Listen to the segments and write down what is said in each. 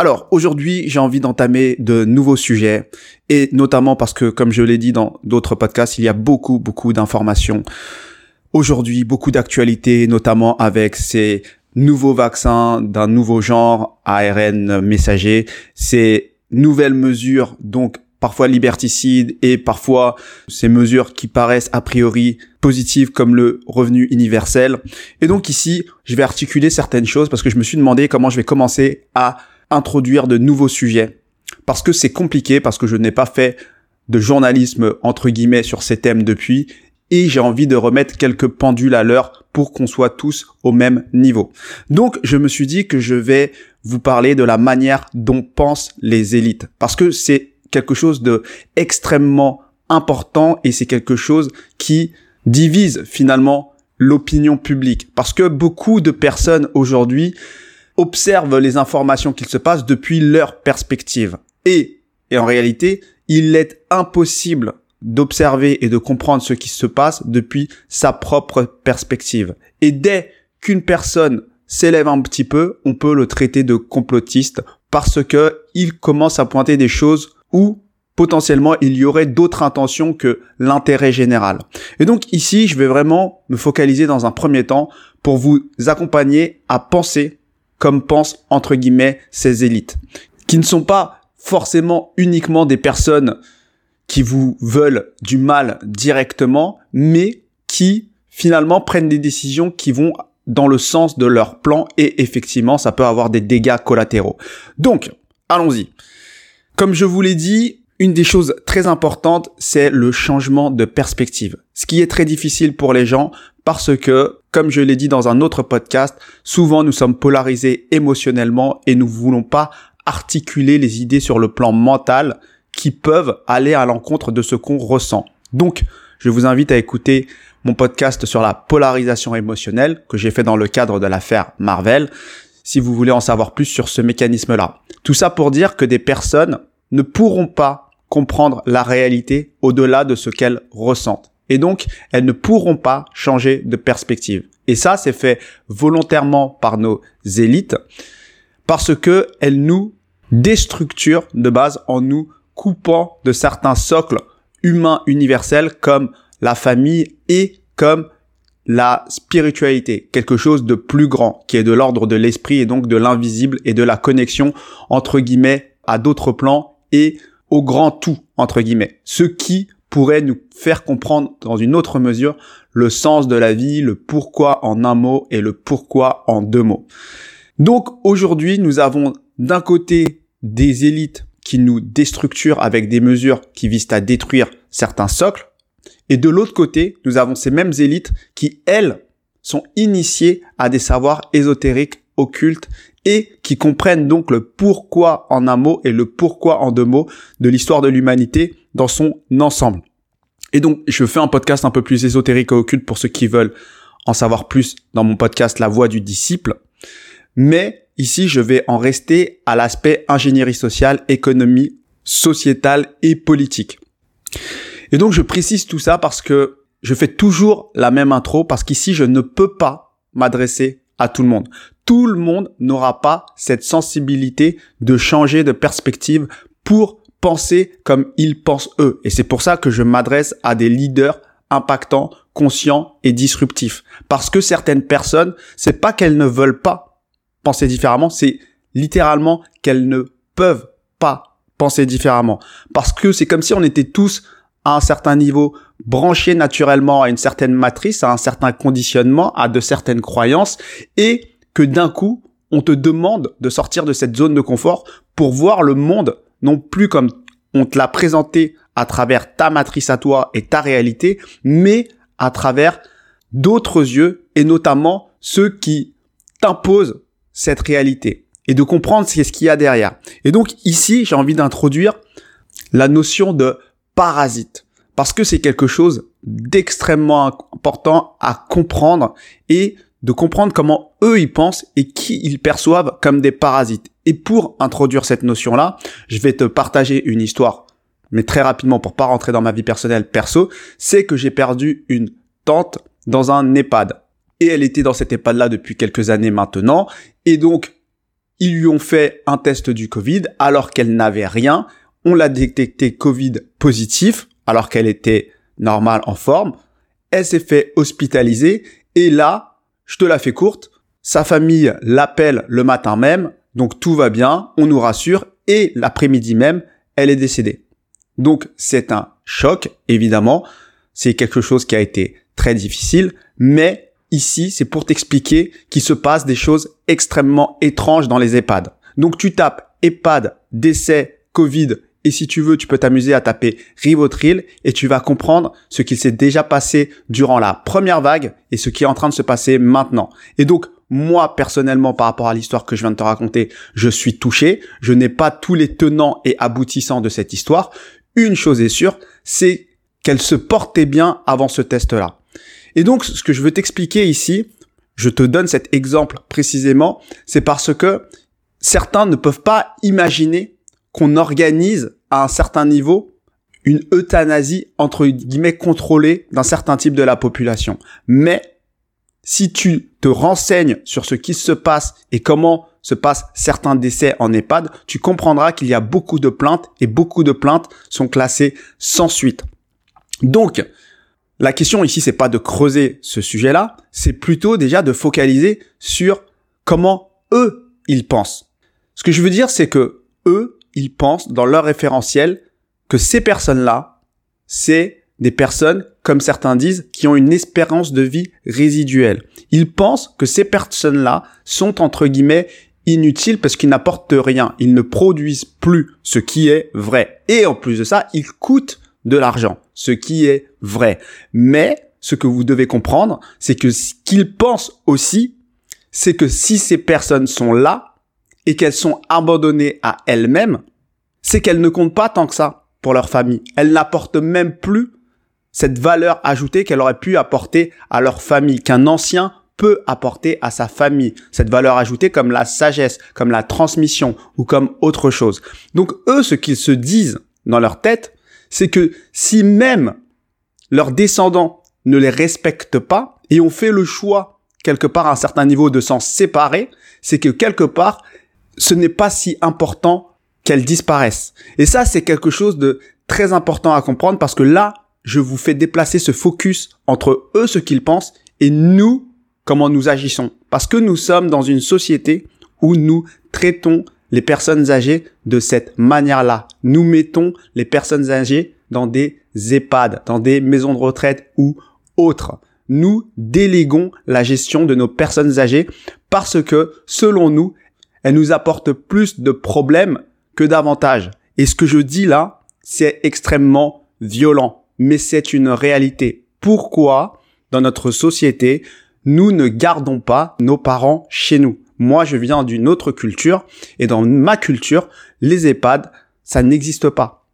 Alors aujourd'hui, j'ai envie d'entamer de nouveaux sujets et notamment parce que, comme je l'ai dit dans d'autres podcasts, il y a beaucoup, beaucoup d'informations. Aujourd'hui, beaucoup d'actualités, notamment avec ces nouveaux vaccins d'un nouveau genre, ARN messager, ces nouvelles mesures, donc parfois liberticides et parfois ces mesures qui paraissent a priori positives comme le revenu universel. Et donc ici, je vais articuler certaines choses parce que je me suis demandé comment je vais commencer à introduire de nouveaux sujets. Parce que c'est compliqué, parce que je n'ai pas fait de journalisme entre guillemets sur ces thèmes depuis et j'ai envie de remettre quelques pendules à l'heure pour qu'on soit tous au même niveau. Donc je me suis dit que je vais vous parler de la manière dont pensent les élites. Parce que c'est quelque chose de extrêmement important et c'est quelque chose qui divise finalement l'opinion publique. Parce que beaucoup de personnes aujourd'hui observent les informations qu'il se passe depuis leur perspective. Et, et en réalité, il est impossible d'observer et de comprendre ce qui se passe depuis sa propre perspective. Et dès qu'une personne s'élève un petit peu, on peut le traiter de complotiste parce que il commence à pointer des choses où potentiellement il y aurait d'autres intentions que l'intérêt général. Et donc ici, je vais vraiment me focaliser dans un premier temps pour vous accompagner à penser comme pensent entre guillemets ces élites, qui ne sont pas forcément uniquement des personnes qui vous veulent du mal directement, mais qui finalement prennent des décisions qui vont dans le sens de leur plan et effectivement ça peut avoir des dégâts collatéraux. Donc, allons-y. Comme je vous l'ai dit, une des choses très importantes, c'est le changement de perspective. Ce qui est très difficile pour les gens parce que, comme je l'ai dit dans un autre podcast, souvent nous sommes polarisés émotionnellement et nous voulons pas articuler les idées sur le plan mental qui peuvent aller à l'encontre de ce qu'on ressent. Donc, je vous invite à écouter mon podcast sur la polarisation émotionnelle que j'ai fait dans le cadre de l'affaire Marvel si vous voulez en savoir plus sur ce mécanisme-là. Tout ça pour dire que des personnes ne pourront pas comprendre la réalité au-delà de ce qu'elles ressentent. Et donc, elles ne pourront pas changer de perspective. Et ça, c'est fait volontairement par nos élites parce que elles nous déstructurent de base en nous coupant de certains socles humains universels comme la famille et comme la spiritualité, quelque chose de plus grand, qui est de l'ordre de l'esprit et donc de l'invisible et de la connexion entre guillemets à d'autres plans et au grand tout, entre guillemets. Ce qui pourrait nous faire comprendre dans une autre mesure le sens de la vie, le pourquoi en un mot et le pourquoi en deux mots. Donc aujourd'hui, nous avons d'un côté des élites qui nous déstructurent avec des mesures qui visent à détruire certains socles, et de l'autre côté, nous avons ces mêmes élites qui, elles, sont initiées à des savoirs ésotériques, occultes et qui comprennent donc le pourquoi en un mot et le pourquoi en deux mots de l'histoire de l'humanité dans son ensemble. Et donc, je fais un podcast un peu plus ésotérique et occulte pour ceux qui veulent en savoir plus dans mon podcast La Voix du Disciple. Mais ici, je vais en rester à l'aspect ingénierie sociale, économie sociétale et politique. Et donc, je précise tout ça parce que je fais toujours la même intro parce qu'ici, je ne peux pas m'adresser à tout le monde tout le monde n'aura pas cette sensibilité de changer de perspective pour penser comme ils pensent eux. Et c'est pour ça que je m'adresse à des leaders impactants, conscients et disruptifs. Parce que certaines personnes, c'est pas qu'elles ne veulent pas penser différemment, c'est littéralement qu'elles ne peuvent pas penser différemment. Parce que c'est comme si on était tous à un certain niveau branchés naturellement à une certaine matrice, à un certain conditionnement, à de certaines croyances et que d'un coup, on te demande de sortir de cette zone de confort pour voir le monde non plus comme on te l'a présenté à travers ta matrice à toi et ta réalité, mais à travers d'autres yeux et notamment ceux qui t'imposent cette réalité et de comprendre ce qu'il y a derrière. Et donc ici, j'ai envie d'introduire la notion de parasite. parce que c'est quelque chose d'extrêmement important à comprendre et de comprendre comment eux ils pensent et qui ils perçoivent comme des parasites. Et pour introduire cette notion-là, je vais te partager une histoire, mais très rapidement pour pas rentrer dans ma vie personnelle perso, c'est que j'ai perdu une tante dans un EHPAD. Et elle était dans cet EHPAD-là depuis quelques années maintenant. Et donc, ils lui ont fait un test du Covid alors qu'elle n'avait rien. On l'a détecté Covid positif alors qu'elle était normale en forme. Elle s'est fait hospitaliser et là, je te la fais courte, sa famille l'appelle le matin même, donc tout va bien, on nous rassure et l'après-midi même, elle est décédée. Donc c'est un choc, évidemment, c'est quelque chose qui a été très difficile, mais ici c'est pour t'expliquer qu'il se passe des choses extrêmement étranges dans les EHPAD. Donc tu tapes EHPAD, décès, Covid et si tu veux, tu peux t'amuser à taper Rivotril et tu vas comprendre ce qu'il s'est déjà passé durant la première vague et ce qui est en train de se passer maintenant. Et donc, moi, personnellement, par rapport à l'histoire que je viens de te raconter, je suis touché. Je n'ai pas tous les tenants et aboutissants de cette histoire. Une chose est sûre, c'est qu'elle se portait bien avant ce test-là. Et donc, ce que je veux t'expliquer ici, je te donne cet exemple précisément, c'est parce que certains ne peuvent pas imaginer qu'on organise à un certain niveau une euthanasie entre guillemets contrôlée d'un certain type de la population. Mais si tu te renseignes sur ce qui se passe et comment se passent certains décès en EHPAD, tu comprendras qu'il y a beaucoup de plaintes et beaucoup de plaintes sont classées sans suite. Donc, la question ici, c'est pas de creuser ce sujet-là, c'est plutôt déjà de focaliser sur comment eux, ils pensent. Ce que je veux dire, c'est que eux, ils pensent dans leur référentiel que ces personnes-là, c'est des personnes, comme certains disent, qui ont une espérance de vie résiduelle. Ils pensent que ces personnes-là sont, entre guillemets, inutiles parce qu'ils n'apportent rien. Ils ne produisent plus ce qui est vrai. Et en plus de ça, ils coûtent de l'argent, ce qui est vrai. Mais ce que vous devez comprendre, c'est que ce qu'ils pensent aussi, c'est que si ces personnes sont là, et qu'elles sont abandonnées à elles-mêmes, c'est qu'elles ne comptent pas tant que ça pour leur famille. Elles n'apportent même plus cette valeur ajoutée qu'elles auraient pu apporter à leur famille, qu'un ancien peut apporter à sa famille. Cette valeur ajoutée comme la sagesse, comme la transmission ou comme autre chose. Donc eux, ce qu'ils se disent dans leur tête, c'est que si même leurs descendants ne les respectent pas et ont fait le choix quelque part à un certain niveau de s'en séparer, c'est que quelque part, ce n'est pas si important qu'elles disparaissent. Et ça, c'est quelque chose de très important à comprendre parce que là, je vous fais déplacer ce focus entre eux, ce qu'ils pensent, et nous, comment nous agissons. Parce que nous sommes dans une société où nous traitons les personnes âgées de cette manière-là. Nous mettons les personnes âgées dans des EHPAD, dans des maisons de retraite ou autres. Nous déléguons la gestion de nos personnes âgées parce que, selon nous, elle nous apporte plus de problèmes que d'avantages. Et ce que je dis là, c'est extrêmement violent, mais c'est une réalité. Pourquoi, dans notre société, nous ne gardons pas nos parents chez nous? Moi, je viens d'une autre culture, et dans ma culture, les EHPAD, ça n'existe pas.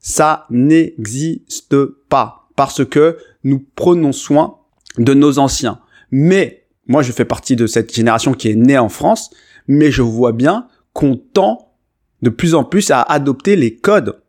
Ça n'existe pas, parce que nous prenons soin de nos anciens. Mais moi, je fais partie de cette génération qui est née en France, mais je vois bien qu'on tend de plus en plus à adopter les codes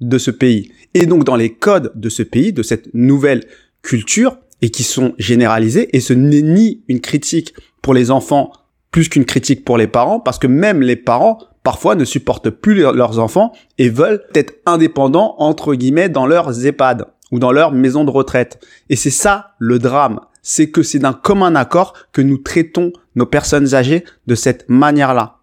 de ce pays. Et donc dans les codes de ce pays, de cette nouvelle culture, et qui sont généralisés, et ce n'est ni une critique pour les enfants plus qu'une critique pour les parents, parce que même les parents, parfois, ne supportent plus leurs enfants et veulent être indépendants, entre guillemets, dans leurs EHPAD ou dans leur maison de retraite. Et c'est ça le drame c'est que c'est d'un commun accord que nous traitons nos personnes âgées de cette manière-là.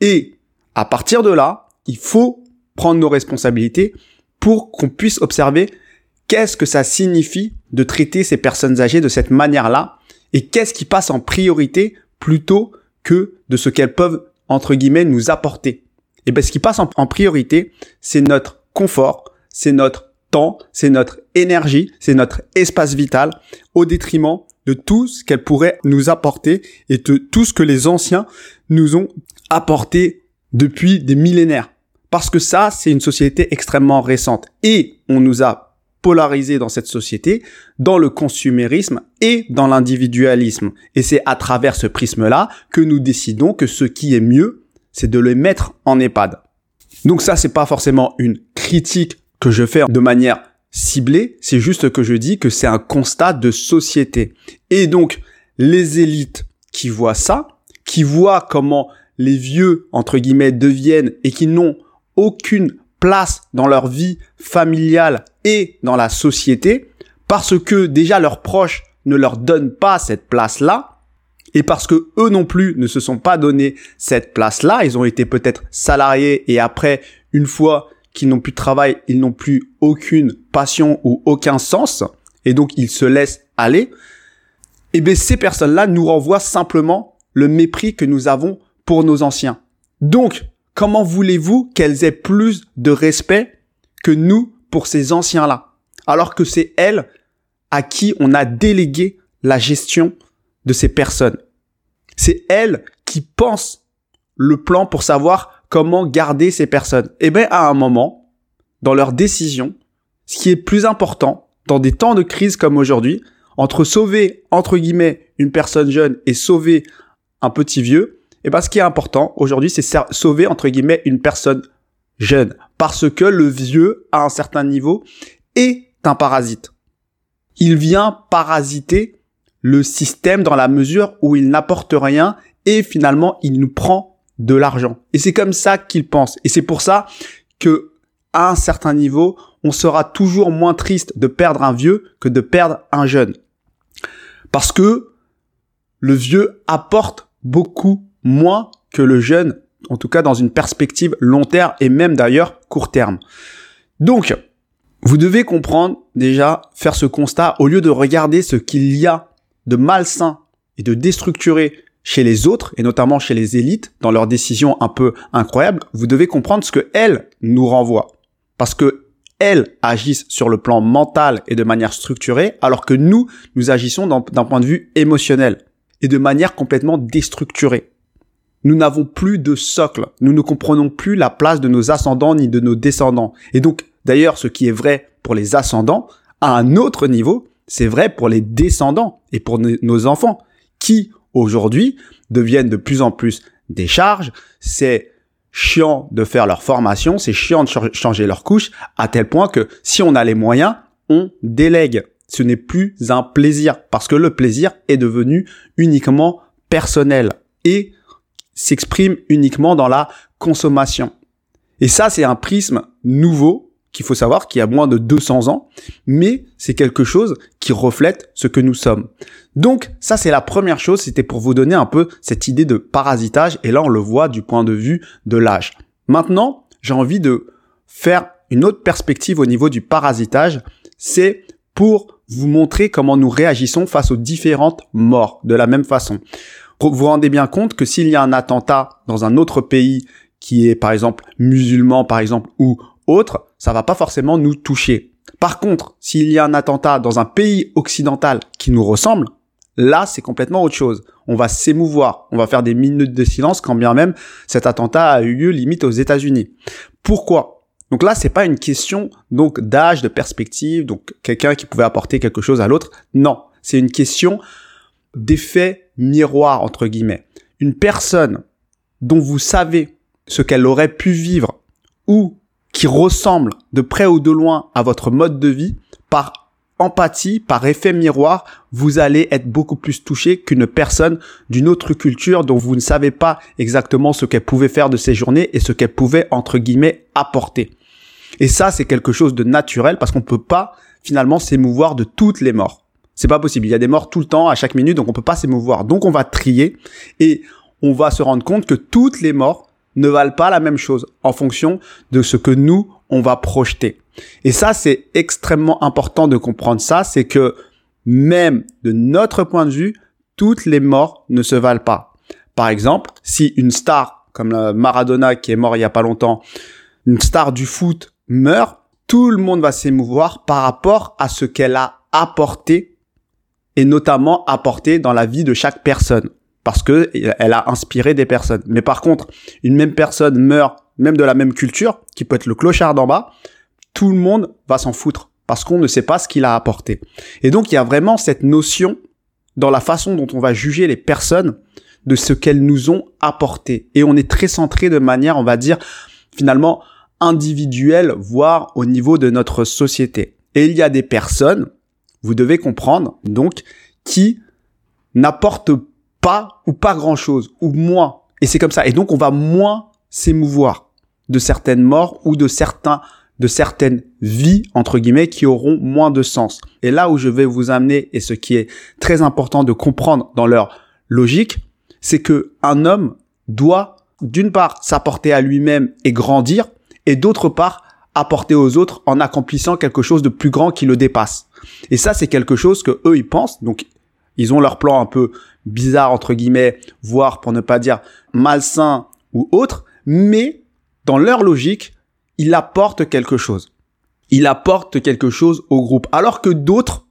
Et à partir de là, il faut prendre nos responsabilités pour qu'on puisse observer qu'est-ce que ça signifie de traiter ces personnes âgées de cette manière-là et qu'est-ce qui passe en priorité plutôt que de ce qu'elles peuvent, entre guillemets, nous apporter. Et bien, ce qui passe en, en priorité, c'est notre confort, c'est notre temps, c'est notre énergie, c'est notre espace vital, au détriment de tout ce qu'elle pourrait nous apporter et de tout ce que les anciens nous ont apporté depuis des millénaires. Parce que ça, c'est une société extrêmement récente. Et on nous a polarisé dans cette société, dans le consumérisme et dans l'individualisme. Et c'est à travers ce prisme-là que nous décidons que ce qui est mieux, c'est de les mettre en EHPAD. Donc ça, c'est pas forcément une critique que je fais de manière ciblée, c'est juste que je dis que c'est un constat de société. Et donc, les élites qui voient ça, qui voient comment les vieux, entre guillemets, deviennent et qui n'ont aucune place dans leur vie familiale et dans la société, parce que déjà leurs proches ne leur donnent pas cette place-là, et parce que eux non plus ne se sont pas donné cette place-là, ils ont été peut-être salariés et après, une fois qu'ils n'ont plus de travail, ils n'ont plus aucune passion ou aucun sens, et donc ils se laissent aller, et eh bien ces personnes-là nous renvoient simplement le mépris que nous avons pour nos anciens. Donc, comment voulez-vous qu'elles aient plus de respect que nous pour ces anciens-là Alors que c'est elles à qui on a délégué la gestion de ces personnes? C'est elles qui pensent le plan pour savoir comment garder ces personnes. Eh bien, à un moment, dans leur décision, ce qui est plus important dans des temps de crise comme aujourd'hui, entre sauver, entre guillemets, une personne jeune et sauver un petit vieux, et bien, ce qui est important aujourd'hui, c'est sauver, entre guillemets, une personne jeune. Parce que le vieux, à un certain niveau, est un parasite. Il vient parasiter le système dans la mesure où il n'apporte rien et finalement, il nous prend de l'argent. Et c'est comme ça qu'il pense. Et c'est pour ça que, à un certain niveau, on sera toujours moins triste de perdre un vieux que de perdre un jeune. Parce que le vieux apporte beaucoup moins que le jeune, en tout cas dans une perspective long terme et même d'ailleurs court terme. Donc, vous devez comprendre déjà, faire ce constat, au lieu de regarder ce qu'il y a de malsain et de déstructuré chez les autres, et notamment chez les élites, dans leurs décisions un peu incroyables, vous devez comprendre ce que elles nous renvoient. Parce que elles agissent sur le plan mental et de manière structurée, alors que nous, nous agissons d'un point de vue émotionnel et de manière complètement déstructurée. Nous n'avons plus de socle. Nous ne comprenons plus la place de nos ascendants ni de nos descendants. Et donc, d'ailleurs, ce qui est vrai pour les ascendants, à un autre niveau, c'est vrai pour les descendants et pour nos enfants, qui, aujourd'hui, deviennent de plus en plus des charges. C'est chiant de faire leur formation, c'est chiant de changer leur couche, à tel point que si on a les moyens, on délègue. Ce n'est plus un plaisir, parce que le plaisir est devenu uniquement personnel. Et s'exprime uniquement dans la consommation. Et ça, c'est un prisme nouveau qu'il faut savoir qui a moins de 200 ans, mais c'est quelque chose qui reflète ce que nous sommes. Donc ça, c'est la première chose, c'était pour vous donner un peu cette idée de parasitage, et là, on le voit du point de vue de l'âge. Maintenant, j'ai envie de faire une autre perspective au niveau du parasitage, c'est pour vous montrer comment nous réagissons face aux différentes morts de la même façon. Vous vous rendez bien compte que s'il y a un attentat dans un autre pays qui est par exemple musulman par exemple ou autre, ça va pas forcément nous toucher. Par contre, s'il y a un attentat dans un pays occidental qui nous ressemble, là c'est complètement autre chose. On va s'émouvoir, on va faire des minutes de silence quand bien même cet attentat a eu lieu limite aux États-Unis. Pourquoi? Donc là, c'est pas une question donc d'âge, de perspective, donc quelqu'un qui pouvait apporter quelque chose à l'autre. Non, c'est une question d'effet miroir, entre guillemets. Une personne dont vous savez ce qu'elle aurait pu vivre ou qui ressemble de près ou de loin à votre mode de vie, par empathie, par effet miroir, vous allez être beaucoup plus touché qu'une personne d'une autre culture dont vous ne savez pas exactement ce qu'elle pouvait faire de ses journées et ce qu'elle pouvait, entre guillemets, apporter. Et ça, c'est quelque chose de naturel parce qu'on ne peut pas finalement s'émouvoir de toutes les morts. C'est pas possible. Il y a des morts tout le temps, à chaque minute, donc on peut pas s'émouvoir. Donc on va trier et on va se rendre compte que toutes les morts ne valent pas la même chose en fonction de ce que nous, on va projeter. Et ça, c'est extrêmement important de comprendre ça, c'est que même de notre point de vue, toutes les morts ne se valent pas. Par exemple, si une star comme Maradona qui est mort il y a pas longtemps, une star du foot meurt, tout le monde va s'émouvoir par rapport à ce qu'elle a apporté et notamment apporté dans la vie de chaque personne parce que elle a inspiré des personnes. Mais par contre, une même personne meurt même de la même culture, qui peut être le clochard d'en bas, tout le monde va s'en foutre parce qu'on ne sait pas ce qu'il a apporté. Et donc il y a vraiment cette notion dans la façon dont on va juger les personnes de ce qu'elles nous ont apporté. Et on est très centré de manière, on va dire, finalement individuelle, voire au niveau de notre société. Et il y a des personnes, vous devez comprendre, donc, qui n'apportent pas ou pas grand chose, ou moins. Et c'est comme ça. Et donc on va moins s'émouvoir de certaines morts ou de certains de certaines vies entre guillemets qui auront moins de sens. Et là où je vais vous amener et ce qui est très important de comprendre dans leur logique, c'est que un homme doit d'une part s'apporter à lui-même et grandir et d'autre part apporter aux autres en accomplissant quelque chose de plus grand qui le dépasse. Et ça c'est quelque chose que eux ils pensent donc ils ont leur plan un peu bizarre entre guillemets, voire pour ne pas dire malsain ou autre, mais dans leur logique, il apporte quelque chose. Il apporte quelque chose au groupe. Alors que d'autres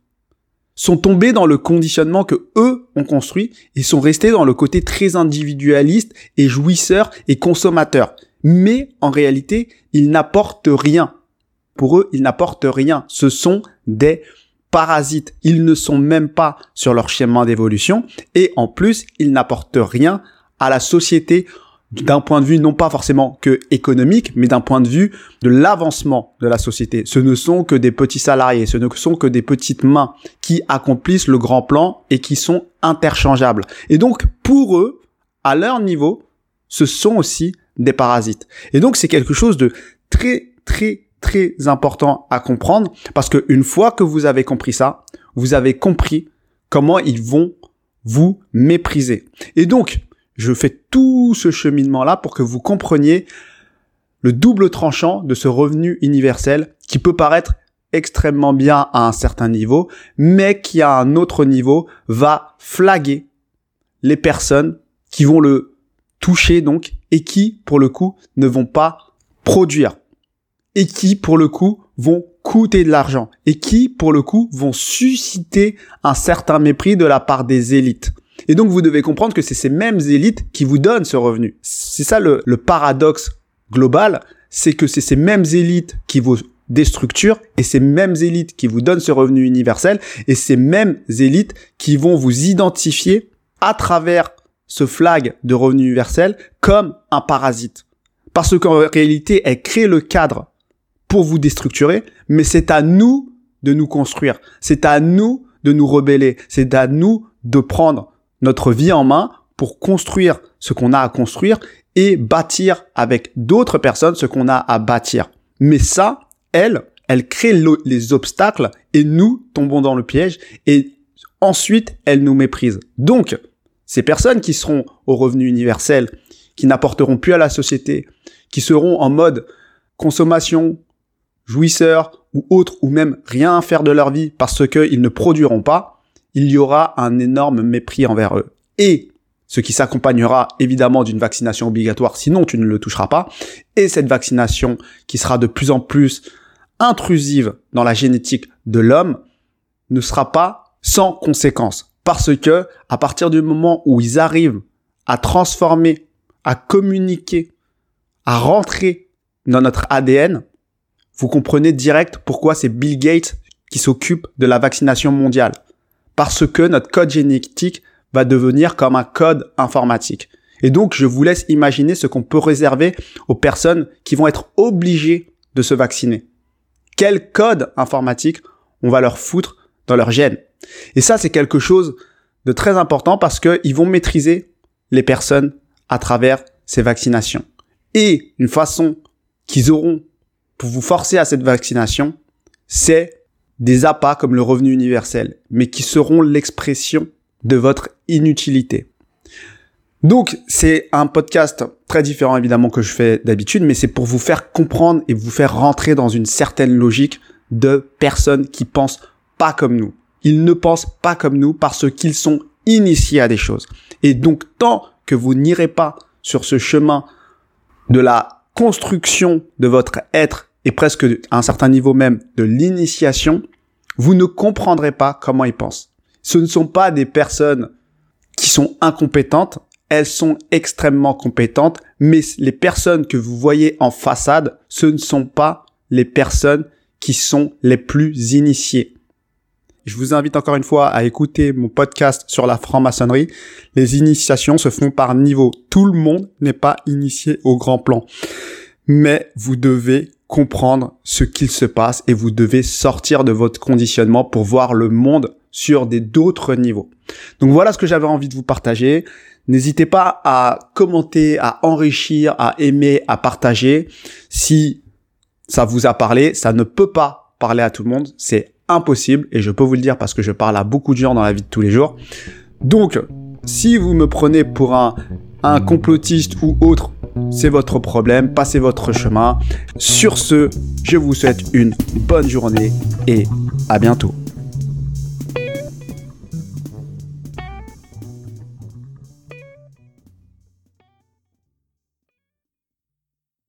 sont tombés dans le conditionnement que eux ont construit et sont restés dans le côté très individualiste et jouisseur et consommateur. Mais en réalité, ils n'apportent rien. Pour eux, ils n'apportent rien. Ce sont des parasites. Ils ne sont même pas sur leur chemin d'évolution et en plus, ils n'apportent rien à la société d'un point de vue non pas forcément que économique, mais d'un point de vue de l'avancement de la société. Ce ne sont que des petits salariés, ce ne sont que des petites mains qui accomplissent le grand plan et qui sont interchangeables. Et donc, pour eux, à leur niveau, ce sont aussi des parasites. Et donc, c'est quelque chose de très, très, très important à comprendre parce que une fois que vous avez compris ça, vous avez compris comment ils vont vous mépriser. Et donc, je fais tout ce cheminement-là pour que vous compreniez le double tranchant de ce revenu universel qui peut paraître extrêmement bien à un certain niveau, mais qui à un autre niveau va flaguer les personnes qui vont le toucher donc et qui pour le coup ne vont pas produire et qui pour le coup vont coûter de l'argent et qui pour le coup vont susciter un certain mépris de la part des élites. Et donc, vous devez comprendre que c'est ces mêmes élites qui vous donnent ce revenu. C'est ça le, paradoxe global, c'est que c'est ces mêmes élites qui vous déstructurent et ces mêmes élites qui vous donnent ce revenu universel et ces mêmes élites qui vont vous identifier à travers ce flag de revenu universel comme un parasite. Parce qu'en réalité, elle crée le cadre pour vous déstructurer, mais c'est à nous de nous construire. C'est à nous de nous rebeller. C'est à nous de prendre notre vie en main pour construire ce qu'on a à construire et bâtir avec d'autres personnes ce qu'on a à bâtir. Mais ça, elle, elle crée les obstacles et nous tombons dans le piège et ensuite elle nous méprise. Donc, ces personnes qui seront au revenu universel, qui n'apporteront plus à la société, qui seront en mode consommation, jouisseur ou autre, ou même rien faire de leur vie parce qu'ils ne produiront pas, il y aura un énorme mépris envers eux. Et ce qui s'accompagnera évidemment d'une vaccination obligatoire, sinon tu ne le toucheras pas, et cette vaccination qui sera de plus en plus intrusive dans la génétique de l'homme ne sera pas sans conséquence. Parce que, à partir du moment où ils arrivent à transformer, à communiquer, à rentrer dans notre ADN, vous comprenez direct pourquoi c'est Bill Gates qui s'occupe de la vaccination mondiale parce que notre code génétique va devenir comme un code informatique. Et donc, je vous laisse imaginer ce qu'on peut réserver aux personnes qui vont être obligées de se vacciner. Quel code informatique on va leur foutre dans leur gène? Et ça, c'est quelque chose de très important parce qu'ils vont maîtriser les personnes à travers ces vaccinations. Et une façon qu'ils auront pour vous forcer à cette vaccination, c'est des appâts comme le revenu universel, mais qui seront l'expression de votre inutilité. Donc, c'est un podcast très différent évidemment que je fais d'habitude, mais c'est pour vous faire comprendre et vous faire rentrer dans une certaine logique de personnes qui pensent pas comme nous. Ils ne pensent pas comme nous parce qu'ils sont initiés à des choses. Et donc, tant que vous n'irez pas sur ce chemin de la construction de votre être et presque à un certain niveau même de l'initiation, vous ne comprendrez pas comment ils pensent. Ce ne sont pas des personnes qui sont incompétentes, elles sont extrêmement compétentes, mais les personnes que vous voyez en façade, ce ne sont pas les personnes qui sont les plus initiés. Je vous invite encore une fois à écouter mon podcast sur la franc-maçonnerie. Les initiations se font par niveau. Tout le monde n'est pas initié au grand plan. Mais vous devez comprendre ce qu'il se passe et vous devez sortir de votre conditionnement pour voir le monde sur des d'autres niveaux. Donc voilà ce que j'avais envie de vous partager. N'hésitez pas à commenter, à enrichir, à aimer, à partager. Si ça vous a parlé, ça ne peut pas parler à tout le monde. C'est impossible et je peux vous le dire parce que je parle à beaucoup de gens dans la vie de tous les jours. Donc, si vous me prenez pour un, un complotiste ou autre, c'est votre problème, passez votre chemin. Sur ce, je vous souhaite une bonne journée et à bientôt.